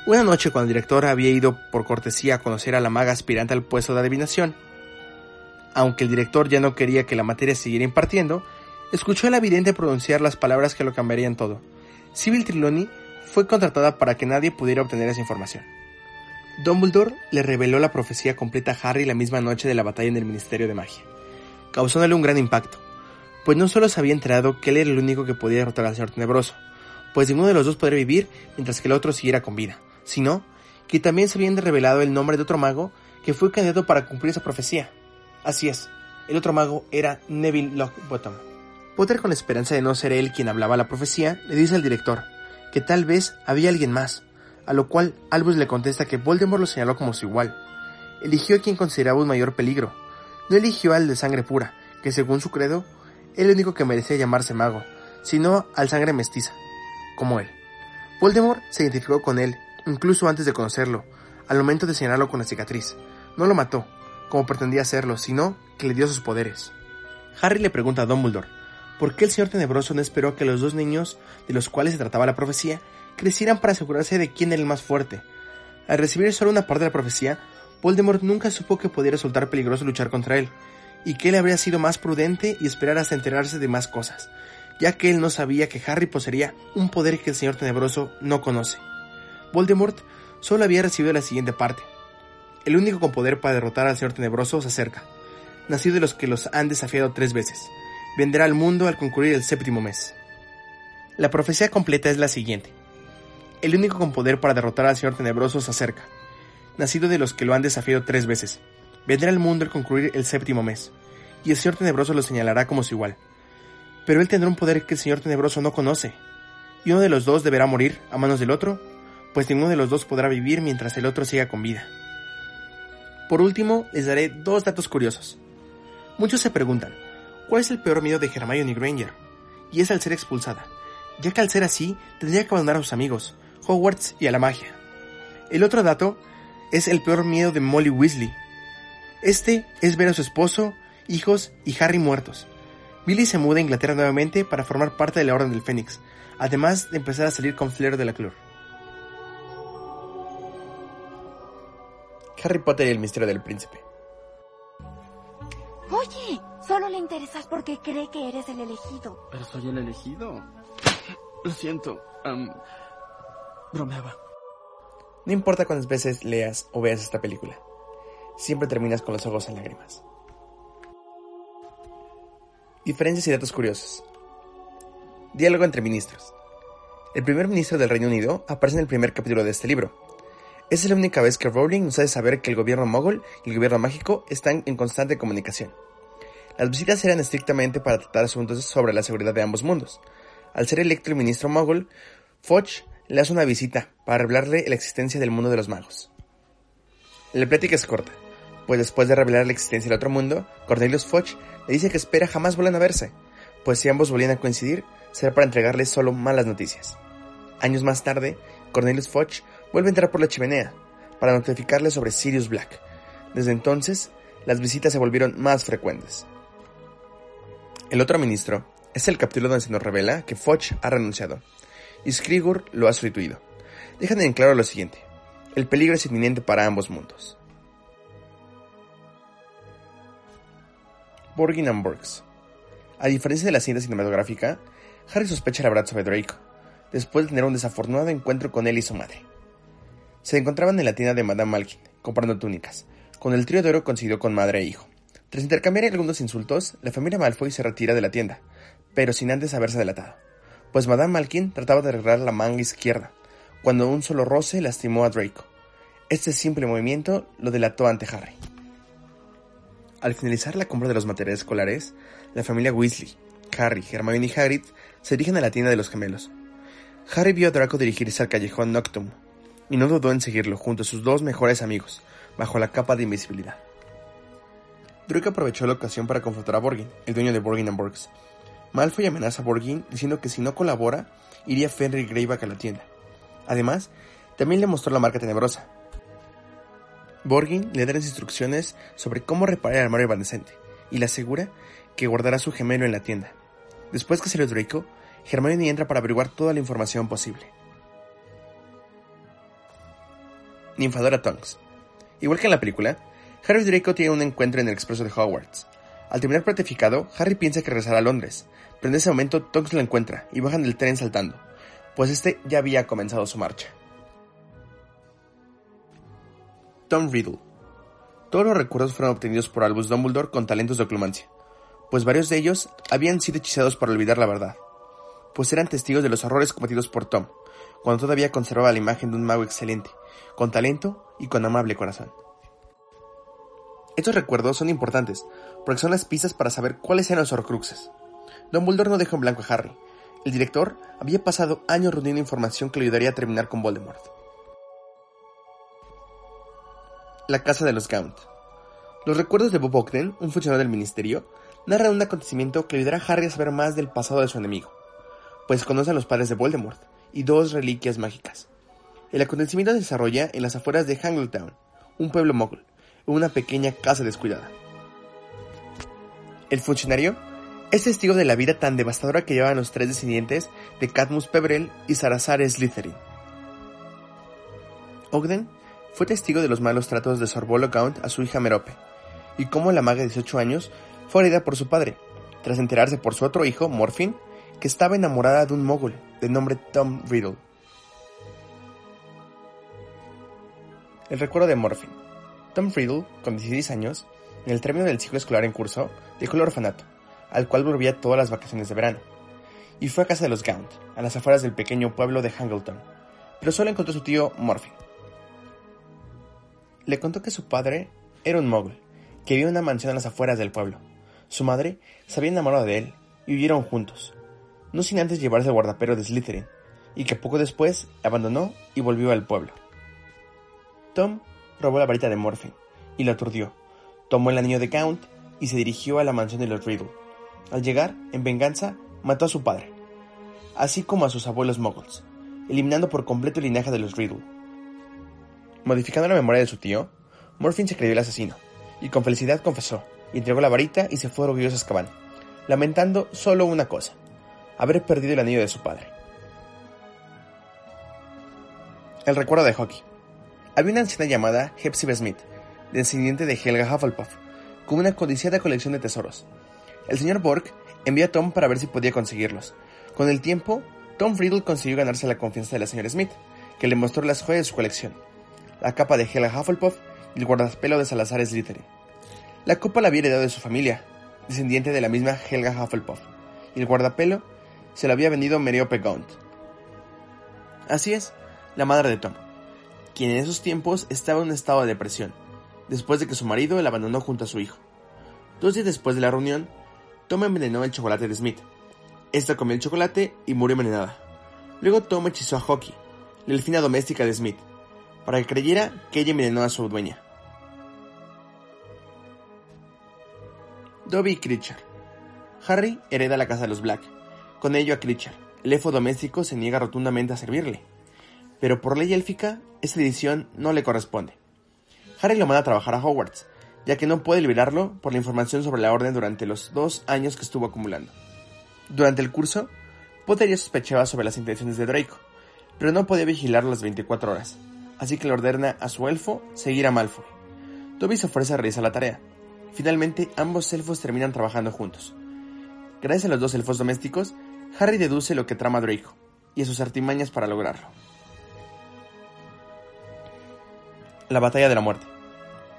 Una noche cuando el director había ido por cortesía a conocer a la maga aspirante al puesto de adivinación, aunque el director ya no quería que la materia siguiera impartiendo, escuchó al evidente pronunciar las palabras que lo cambiarían todo. Sybil Trelawney fue contratada para que nadie pudiera obtener esa información. Dumbledore le reveló la profecía completa a Harry la misma noche de la batalla en el Ministerio de Magia, causándole un gran impacto, pues no solo se había enterado que él era el único que podía derrotar al Señor Tenebroso, pues ninguno de los dos podría vivir mientras que el otro siguiera con vida, sino que también se habían revelado el nombre de otro mago que fue candidato para cumplir esa profecía. Así es, el otro mago era Neville Longbottom. Potter, con la esperanza de no ser él quien hablaba la profecía, le dice al director que tal vez había alguien más, a lo cual Albus le contesta que Voldemort lo señaló como su igual. Eligió a quien consideraba un mayor peligro. No eligió al de sangre pura, que según su credo, era el único que merecía llamarse mago, sino al sangre mestiza, como él. Voldemort se identificó con él, incluso antes de conocerlo, al momento de señalarlo con la cicatriz. No lo mató, como pretendía hacerlo, sino que le dio sus poderes. Harry le pregunta a Dumbledore, ¿por qué el señor tenebroso no esperó que los dos niños de los cuales se trataba la profecía crecieran para asegurarse de quién era el más fuerte. Al recibir solo una parte de la profecía, Voldemort nunca supo que podía resultar peligroso luchar contra él, y que él habría sido más prudente y esperar hasta enterarse de más cosas, ya que él no sabía que Harry poseería un poder que el Señor Tenebroso no conoce. Voldemort solo había recibido la siguiente parte. El único con poder para derrotar al Señor Tenebroso se acerca, nacido de los que los han desafiado tres veces. Vendrá al mundo al concluir el séptimo mes. La profecía completa es la siguiente. El único con poder para derrotar al Señor Tenebroso se acerca. Nacido de los que lo han desafiado tres veces, vendrá al mundo al concluir el séptimo mes, y el Señor Tenebroso lo señalará como su igual. Pero él tendrá un poder que el Señor Tenebroso no conoce, y uno de los dos deberá morir a manos del otro, pues ninguno de los dos podrá vivir mientras el otro siga con vida. Por último, les daré dos datos curiosos. Muchos se preguntan, ¿cuál es el peor miedo de Hermione Granger? Y es al ser expulsada, ya que al ser así tendría que abandonar a sus amigos, Hogwarts y a la magia. El otro dato es el peor miedo de Molly Weasley. Este es ver a su esposo, hijos y Harry muertos. Billy se muda a Inglaterra nuevamente para formar parte de la Orden del Fénix, además de empezar a salir con Flair de la Clur. Harry Potter y el misterio del príncipe. Oye, solo le interesas porque cree que eres el elegido. Pero soy el elegido. Lo siento. Bromeaba. No importa cuántas veces leas o veas esta película, siempre terminas con los ojos en lágrimas. Diferencias y datos curiosos. Diálogo entre ministros. El primer ministro del Reino Unido aparece en el primer capítulo de este libro. Esa es la única vez que Rowling nos hace saber que el gobierno mogul y el gobierno mágico están en constante comunicación. Las visitas eran estrictamente para tratar asuntos sobre la seguridad de ambos mundos. Al ser electo el ministro mogul, Foch le hace una visita para revelarle la existencia del mundo de los magos. La plática es corta, pues después de revelar la existencia del otro mundo, Cornelius Foch le dice que espera jamás vuelvan a verse, pues si ambos volvían a coincidir, será para entregarles solo malas noticias. Años más tarde, Cornelius Foch vuelve a entrar por la chimenea para notificarle sobre Sirius Black. Desde entonces, las visitas se volvieron más frecuentes. El otro ministro es el capítulo donde se nos revela que Foch ha renunciado y Skrigur lo ha sustituido. Dejan en claro lo siguiente: el peligro es inminente para ambos mundos. Borgin and Burks. A diferencia de la cinta cinematográfica, Harry sospecha la verdad sobre Draco, después de tener un desafortunado encuentro con él y su madre. Se encontraban en la tienda de Madame Malkin, comprando túnicas, cuando el trío de oro coincidió con madre e hijo. Tras intercambiar algunos insultos, la familia Malfoy se retira de la tienda, pero sin antes haberse delatado, pues Madame Malkin trataba de arreglar la manga izquierda, cuando un solo roce lastimó a Draco. Este simple movimiento lo delató ante Harry. Al finalizar la compra de los materiales escolares, la familia Weasley, Harry, Hermione y Hagrid se dirigen a la tienda de los gemelos. Harry vio a Draco dirigirse al callejón Noctum, y no dudó en seguirlo junto a sus dos mejores amigos, bajo la capa de invisibilidad. Draco aprovechó la ocasión para confrontar a Borgin, el dueño de Borgin and Burks. Malfoy amenaza a Borgin diciendo que si no colabora, iría Fenrir Greyback a la tienda. Además, también le mostró la marca tenebrosa, Borgin le da las instrucciones sobre cómo reparar el armario evanescente y le asegura que guardará su gemelo en la tienda. Después que sale Draco, Hermione entra para averiguar toda la información posible. Ninfadora Tonks. Igual que en la película, Harry Draco tienen un encuentro en el expreso de Hogwarts. Al terminar platificado, Harry piensa que regresará a Londres, pero en ese momento Tonks lo encuentra y bajan del tren saltando, pues este ya había comenzado su marcha. Tom Riddle. Todos los recuerdos fueron obtenidos por Albus Dumbledore con talentos de oclumancia, pues varios de ellos habían sido hechizados para olvidar la verdad, pues eran testigos de los horrores cometidos por Tom, cuando todavía conservaba la imagen de un mago excelente, con talento y con amable corazón. Estos recuerdos son importantes, porque son las pistas para saber cuáles eran los horcruxes. Dumbledore no dejó en blanco a Harry. El director había pasado años reuniendo información que le ayudaría a terminar con Voldemort. La casa de los Gaunt. Los recuerdos de Bob Ogden, un funcionario del ministerio, narran un acontecimiento que ayudará a Harry a saber más del pasado de su enemigo, pues conoce a los padres de Voldemort y dos reliquias mágicas. El acontecimiento se desarrolla en las afueras de Hangletown, un pueblo mogul, una pequeña casa descuidada. El funcionario es testigo de la vida tan devastadora que llevan los tres descendientes de Cadmus Peverell y Salazar Slytherin. Ogden fue testigo de los malos tratos de Sorbolo Gaunt a su hija Merope, y cómo la maga de 18 años fue herida por su padre, tras enterarse por su otro hijo, Morphin, que estaba enamorada de un mogul de nombre Tom Riddle. El recuerdo de Morphin. Tom Riddle, con 16 años, en el término del ciclo escolar en curso, dejó el orfanato, al cual volvía todas las vacaciones de verano, y fue a casa de los Gaunt, a las afueras del pequeño pueblo de Hangleton, pero solo encontró a su tío Morphin. Le contó que su padre era un mogul, que vivía en una mansión en las afueras del pueblo. Su madre se había enamorado de él y huyeron juntos, no sin antes llevarse el guardapero de Slytherin, y que poco después abandonó y volvió al pueblo. Tom robó la varita de Morphin y lo aturdió, tomó el anillo de Count y se dirigió a la mansión de los Riddle. Al llegar, en venganza, mató a su padre, así como a sus abuelos moguls, eliminando por completo el linaje de los Riddle. Modificando la memoria de su tío, Morphin se creyó el asesino, y con felicidad confesó, y entregó la varita y se fue orgulloso a Azkaban, lamentando solo una cosa, haber perdido el anillo de su padre. El recuerdo de Hockey. Había una anciana llamada Hepzibah Smith, descendiente de Helga Hufflepuff, con una codiciada colección de tesoros. El señor Borg envió a Tom para ver si podía conseguirlos. Con el tiempo, Tom Riddle consiguió ganarse la confianza de la señora Smith, que le mostró las joyas de su colección, la capa de Helga Hufflepuff y el guardapelo de Salazar Slytherin. La copa la había heredado de su familia, descendiente de la misma Helga Hufflepuff, y el guardapelo se lo había vendido Meriope Gaunt. Así es, la madre de Tom, quien en esos tiempos estaba en un estado de depresión, después de que su marido la abandonó junto a su hijo. Dos días después de la reunión, Tom envenenó el chocolate de Smith. Esta comió el chocolate y murió envenenada. Luego Tom hechizó a Hockey, la elfina doméstica de Smith, para que creyera que ella envenenó a su dueña. Dobby y Critcher. Harry hereda la casa de los Black. Con ello a Critcher, el elfo doméstico se niega rotundamente a servirle. Pero por ley élfica, esta edición no le corresponde. Harry lo manda a trabajar a Hogwarts, ya que no puede liberarlo por la información sobre la orden durante los dos años que estuvo acumulando. Durante el curso, Potter ya sospechaba sobre las intenciones de Draco, pero no podía vigilarlo las 24 horas, así que le ordena a su elfo seguir a Malfoy. Dobby se ofrece a realizar la tarea. Finalmente, ambos elfos terminan trabajando juntos. Gracias a los dos elfos domésticos, Harry deduce lo que trama Draco y a sus artimañas para lograrlo. La batalla de la muerte.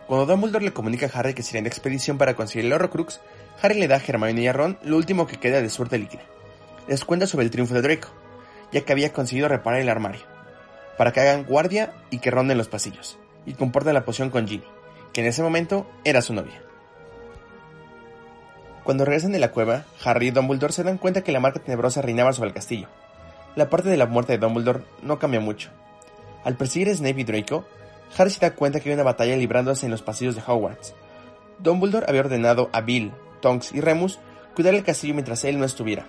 Cuando Dumbledore le comunica a Harry que sería de expedición para conseguir el Horrocrux, Harry le da a Hermione y a Ron lo último que queda de suerte líquida. Les cuenta sobre el triunfo de Draco, ya que había conseguido reparar el armario, para que hagan guardia y que ronden los pasillos, y comporten la poción con Ginny, que en ese momento era su novia. Cuando regresan de la cueva, Harry y Dumbledore se dan cuenta que la marca tenebrosa reinaba sobre el castillo. La parte de la muerte de Dumbledore no cambia mucho. Al perseguir a Snape y Draco, Harry se da cuenta que hay una batalla librándose en los pasillos de Hogwarts. Dumbledore había ordenado a Bill, Tonks y Remus cuidar el castillo mientras él no estuviera.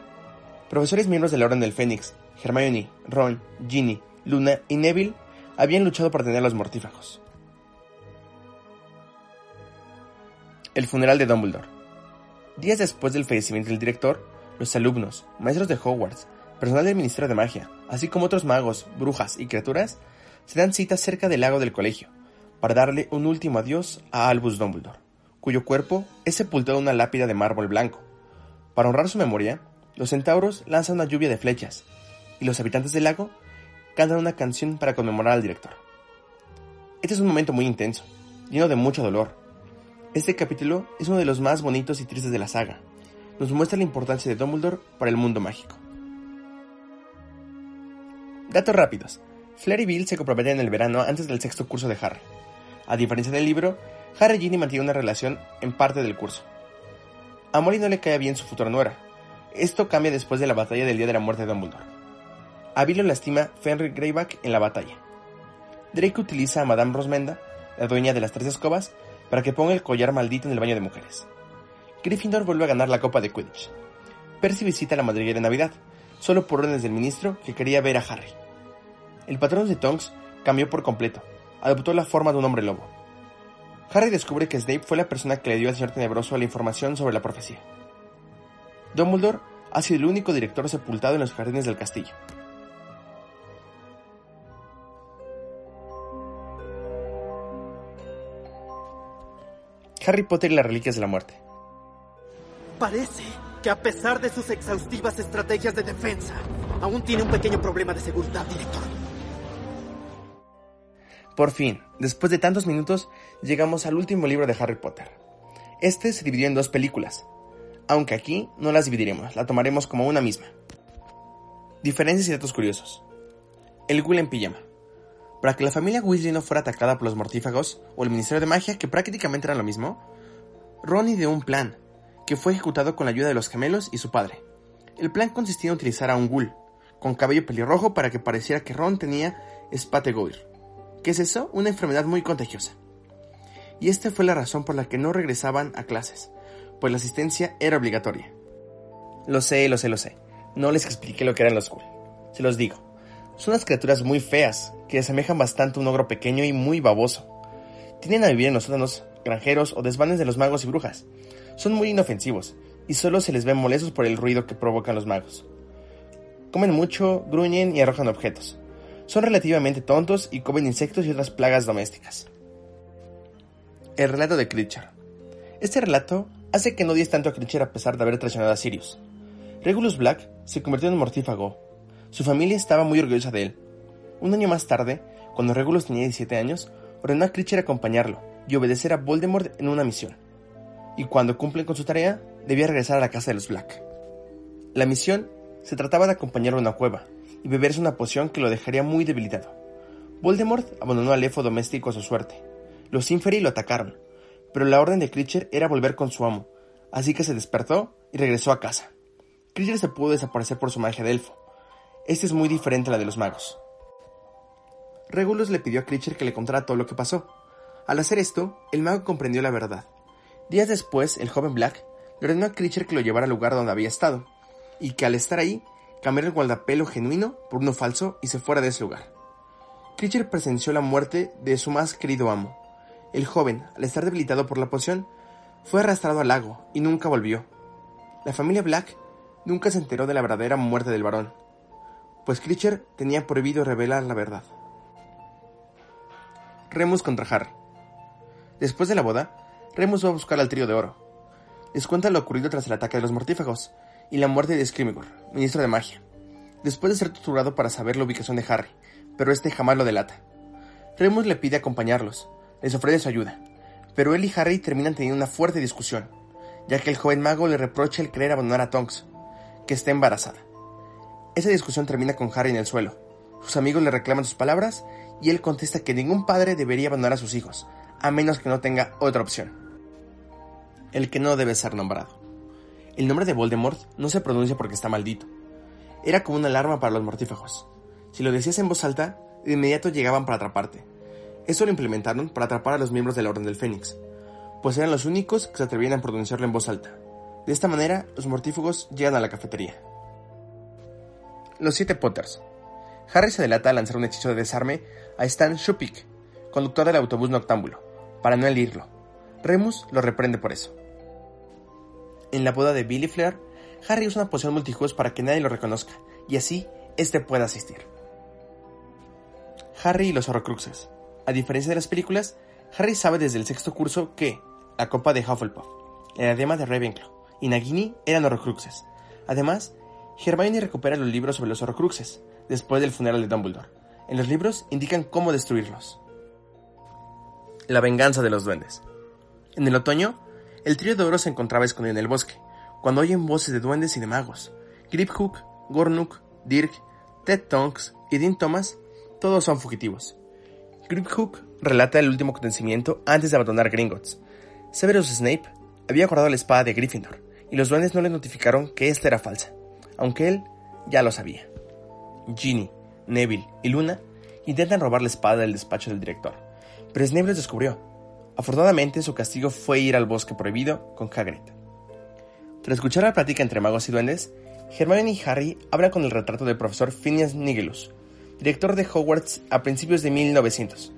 Profesores miembros de la Orden del Fénix, Hermione, Ron, Ginny, Luna y Neville habían luchado por tener los mortífagos. El funeral de Dumbledore. Días después del fallecimiento del director, los alumnos, maestros de Hogwarts, personal del Ministerio de Magia, así como otros magos, brujas y criaturas, se dan cita cerca del lago del colegio, para darle un último adiós a Albus Dumbledore, cuyo cuerpo es sepultado en una lápida de mármol blanco. Para honrar su memoria, los centauros lanzan una lluvia de flechas, y los habitantes del lago cantan una canción para conmemorar al director. Este es un momento muy intenso, lleno de mucho dolor. Este capítulo es uno de los más bonitos y tristes de la saga. Nos muestra la importancia de Dumbledore para el mundo mágico. Datos rápidos. Flair y Bill se comprometen en el verano antes del sexto curso de Harry. A diferencia del libro, Harry y Ginny mantienen una relación en parte del curso. A Molly no le cae bien su futura nuera. Esto cambia después de la batalla del día de la muerte de Dumbledore. A Bill lo lastima Fenrir Greyback en la batalla. Drake utiliza a Madame Rosmenda, la dueña de las tres escobas, para que ponga el collar maldito en el baño de mujeres. Gryffindor vuelve a ganar la Copa de Quidditch. Percy visita la madriguera de Navidad, solo por órdenes del ministro que quería ver a Harry. El patrón de Tonks cambió por completo, adoptó la forma de un hombre lobo. Harry descubre que Snape fue la persona que le dio al señor tenebroso la información sobre la profecía. Dumbledore ha sido el único director sepultado en los jardines del castillo. Harry Potter y las Reliquias de la Muerte. Parece que a pesar de sus exhaustivas estrategias de defensa, aún tiene un pequeño problema de seguridad, director. Por fin, después de tantos minutos, llegamos al último libro de Harry Potter. Este se dividió en dos películas, aunque aquí no las dividiremos, la tomaremos como una misma. Diferencias y datos curiosos. El Ghoul en pijama. Para que la familia Weasley no fuera atacada por los mortífagos o el Ministerio de Magia, que prácticamente eran lo mismo, Ron ideó un plan, que fue ejecutado con la ayuda de los gemelos y su padre. El plan consistía en utilizar a un ghoul, con cabello pelirrojo para que pareciera que Ron tenía Spategoir. ¿Qué es eso? Una enfermedad muy contagiosa. Y esta fue la razón por la que no regresaban a clases, pues la asistencia era obligatoria. Lo sé, lo sé, lo sé. No les expliqué lo que eran los ghoul. Se los digo. Son unas criaturas muy feas, que asemejan bastante a un ogro pequeño y muy baboso. Tienen a vivir en los sótanos, granjeros o desvanes de los magos y brujas. Son muy inofensivos, y solo se les ve molestos por el ruido que provocan los magos. Comen mucho, gruñen y arrojan objetos. Son relativamente tontos y comen insectos y otras plagas domésticas. El relato de Creature. Este relato hace que no odies tanto a Creature a pesar de haber traicionado a Sirius. Regulus Black se convirtió en un mortífago. Su familia estaba muy orgullosa de él. Un año más tarde, cuando Regulus tenía 17 años, ordenó a Creature acompañarlo y obedecer a Voldemort en una misión. Y cuando cumplen con su tarea, debía regresar a la casa de los Black. La misión se trataba de acompañarlo a una cueva y beberse una poción que lo dejaría muy debilitado. Voldemort abandonó al elfo doméstico a su suerte. Los Inferi lo atacaron, pero la orden de Creature era volver con su amo, así que se despertó y regresó a casa. Creature se pudo desaparecer por su magia de elfo. Este es muy diferente a la de los magos. Regulus le pidió a Creature que le contara todo lo que pasó. Al hacer esto, el mago comprendió la verdad. Días después, el joven Black le ordenó a Creature que lo llevara al lugar donde había estado, y que al estar ahí, cambiara el guardapelo genuino por uno falso y se fuera de ese lugar. Creature presenció la muerte de su más querido amo. El joven, al estar debilitado por la poción, fue arrastrado al lago y nunca volvió. La familia Black nunca se enteró de la verdadera muerte del varón, pues Creature tenía prohibido revelar la verdad. Remus contra Harry. Después de la boda, Remus va a buscar al trío de oro. Les cuenta lo ocurrido tras el ataque de los mortífagos y la muerte de Scrimgeour, ministro de magia, después de ser torturado para saber la ubicación de Harry, pero este jamás lo delata. Remus le pide acompañarlos, les ofrece su ayuda, pero él y Harry terminan teniendo una fuerte discusión, ya que el joven mago le reprocha el querer abandonar a Tonks, que está embarazada. Esa discusión termina con Harry en el suelo. Sus amigos le reclaman sus palabras y él contesta que ningún padre debería abandonar a sus hijos, a menos que no tenga otra opción. El que no debe ser nombrado. El nombre de Voldemort no se pronuncia porque está maldito. Era como una alarma para los mortífagos. Si lo decías en voz alta, de inmediato llegaban para atraparte. Eso lo implementaron para atrapar a los miembros de la Orden del Fénix, pues eran los únicos que se atrevían a pronunciarlo en voz alta. De esta manera, los mortífagos llegan a la cafetería. Los siete Potters. Harry se delata a lanzar un hechizo de desarme a Stan Shupik, conductor del autobús noctámbulo, para no herirlo. Remus lo reprende por eso. En la boda de Billy Fleur, Harry usa una poción multijugos para que nadie lo reconozca, y así éste pueda asistir. Harry y los Horrocruxes. A diferencia de las películas, Harry sabe desde el sexto curso que la copa de Hufflepuff, el adema de Ravenclaw y Nagini eran Horrocruxes. Además, Hermione recupera los libros sobre los Horrocruxes, después del funeral de Dumbledore. En los libros indican cómo destruirlos. La venganza de los duendes. En el otoño, el trío de oro se encontraba escondido en el bosque, cuando oyen voces de duendes y de magos. Griphook, Gornuk, Dirk, Ted Tonks y Dean Thomas, todos son fugitivos. Griphook relata el último acontecimiento antes de abandonar Gringotts. Severus Snape había guardado la espada de Gryffindor, y los duendes no le notificaron que esta era falsa, aunque él ya lo sabía. Ginny, Neville y Luna intentan robar la espada del despacho del director, pero Snape los descubrió. Afortunadamente, su castigo fue ir al bosque prohibido con Hagrid. Tras escuchar la plática entre magos y duendes, Hermione y Harry hablan con el retrato del profesor Phineas Nigelus, director de Hogwarts a principios de 1900.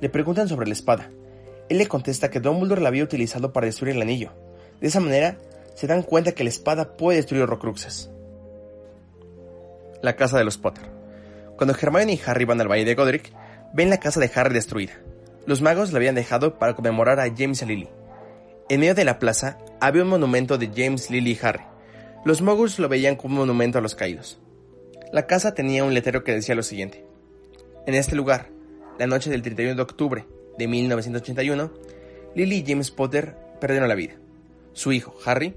Le preguntan sobre la espada. Él le contesta que Dumbledore la había utilizado para destruir el anillo. De esa manera, se dan cuenta que la espada puede destruir Horcruxes. La casa de los Potter. Cuando Hermione y Harry van al Valle de Godric, ven la casa de Harry destruida. Los magos la habían dejado para conmemorar a James y Lily. En medio de la plaza había un monumento de James, Lily y Harry. Los muggles lo veían como un monumento a los caídos. La casa tenía un letrero que decía lo siguiente. En este lugar, la noche del 31 de octubre de 1981, Lily y James Potter perdieron la vida. Su hijo, Harry,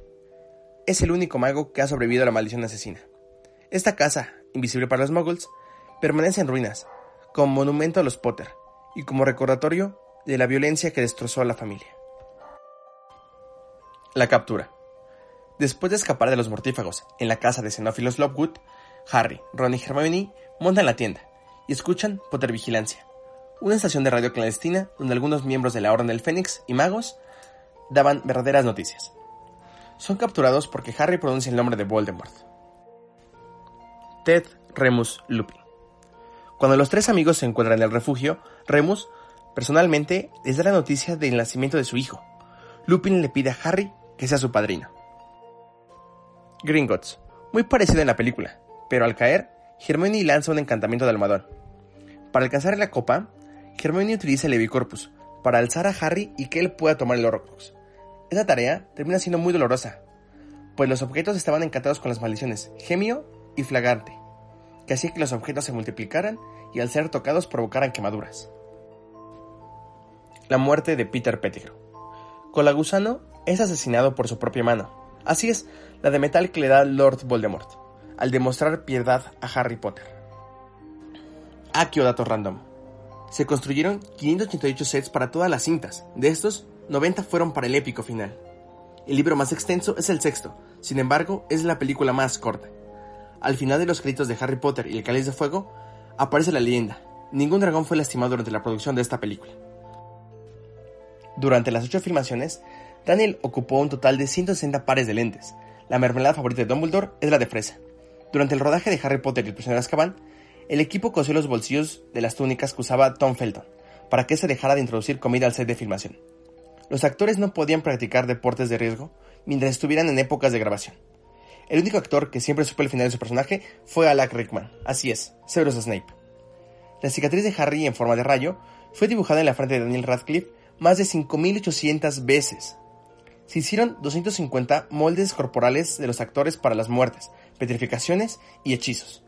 es el único mago que ha sobrevivido a la maldición asesina. Esta casa, invisible para los muggles, permanece en ruinas, como monumento a los Potter y como recordatorio de la violencia que destrozó a la familia. La captura. Después de escapar de los mortífagos en la casa de xenófilos Lovewood, Harry, Ron y Hermione montan la tienda y escuchan Potter Vigilancia, una estación de radio clandestina donde algunos miembros de la Orden del Fénix y magos daban verdaderas noticias. Son capturados porque Harry pronuncia el nombre de Voldemort. Ted, Remus, Lupin. Cuando los tres amigos se encuentran en el refugio, Remus, personalmente, les da la noticia del nacimiento de su hijo. Lupin le pide a Harry que sea su padrino. Gringotts, muy parecido en la película, pero al caer, Hermione lanza un encantamiento de almohadón. Para alcanzar la copa, Hermione utiliza el Levicorpus para alzar a Harry y que él pueda tomar el Horcrux. Esa tarea termina siendo muy dolorosa, pues los objetos estaban encantados con las maldiciones Gemio y Flagante, que hacía que los objetos se multiplicaran y al ser tocados provocaran quemaduras. La muerte de Peter Pettigrew. Colagusano es asesinado por su propia mano. Así es, la de metal que le da Lord Voldemort, al demostrar piedad a Harry Potter. Aquí datos random. Se construyeron 588 sets para todas las cintas. De estos, 90 fueron para el épico final. El libro más extenso es el sexto, sin embargo, es la película más corta. Al final de los créditos de Harry Potter y el Cáliz de Fuego, aparece la leyenda. Ningún dragón fue lastimado durante la producción de esta película. Durante las ocho filmaciones, Daniel ocupó un total de 160 pares de lentes. La mermelada favorita de Dumbledore es la de fresa. Durante el rodaje de Harry Potter y el prisionero Azkaban, el equipo cosió los bolsillos de las túnicas que usaba Tom Felton para que se dejara de introducir comida al set de filmación. Los actores no podían practicar deportes de riesgo mientras estuvieran en épocas de grabación. El único actor que siempre supo el final de su personaje fue Alec Rickman, así es, Severus Snape. La cicatriz de Harry en forma de rayo fue dibujada en la frente de Daniel Radcliffe más de 5.800 veces. Se hicieron 250 moldes corporales de los actores para las muertes, petrificaciones y hechizos.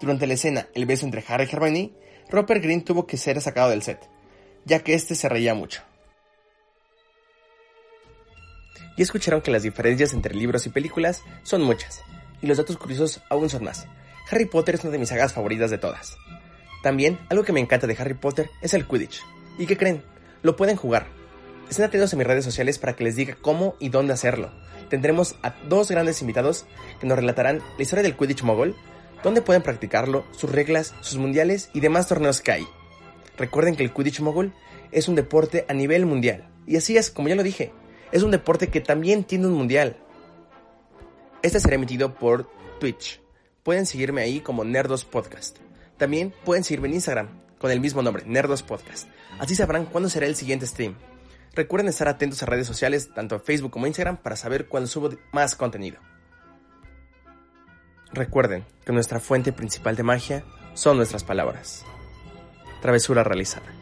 Durante la escena El beso entre Harry y Hermione, Rupert Green tuvo que ser sacado del set, ya que este se reía mucho. Y escucharon que las diferencias entre libros y películas son muchas, y los datos curiosos aún son más. Harry Potter es una de mis sagas favoritas de todas. También, algo que me encanta de Harry Potter es el Quidditch. ¿Y qué creen? Lo pueden jugar. Estén atentos a mis redes sociales para que les diga cómo y dónde hacerlo. Tendremos a dos grandes invitados que nos relatarán la historia del Quidditch Mogul dónde pueden practicarlo, sus reglas, sus mundiales y demás torneos que hay. Recuerden que el Quidditch Mogul es un deporte a nivel mundial. Y así es, como ya lo dije, es un deporte que también tiene un mundial. Este será emitido por Twitch. Pueden seguirme ahí como Nerdos Podcast. También pueden seguirme en Instagram con el mismo nombre, Nerdos Podcast. Así sabrán cuándo será el siguiente stream. Recuerden estar atentos a redes sociales, tanto Facebook como Instagram, para saber cuándo subo más contenido. Recuerden que nuestra fuente principal de magia son nuestras palabras. Travesura realizada.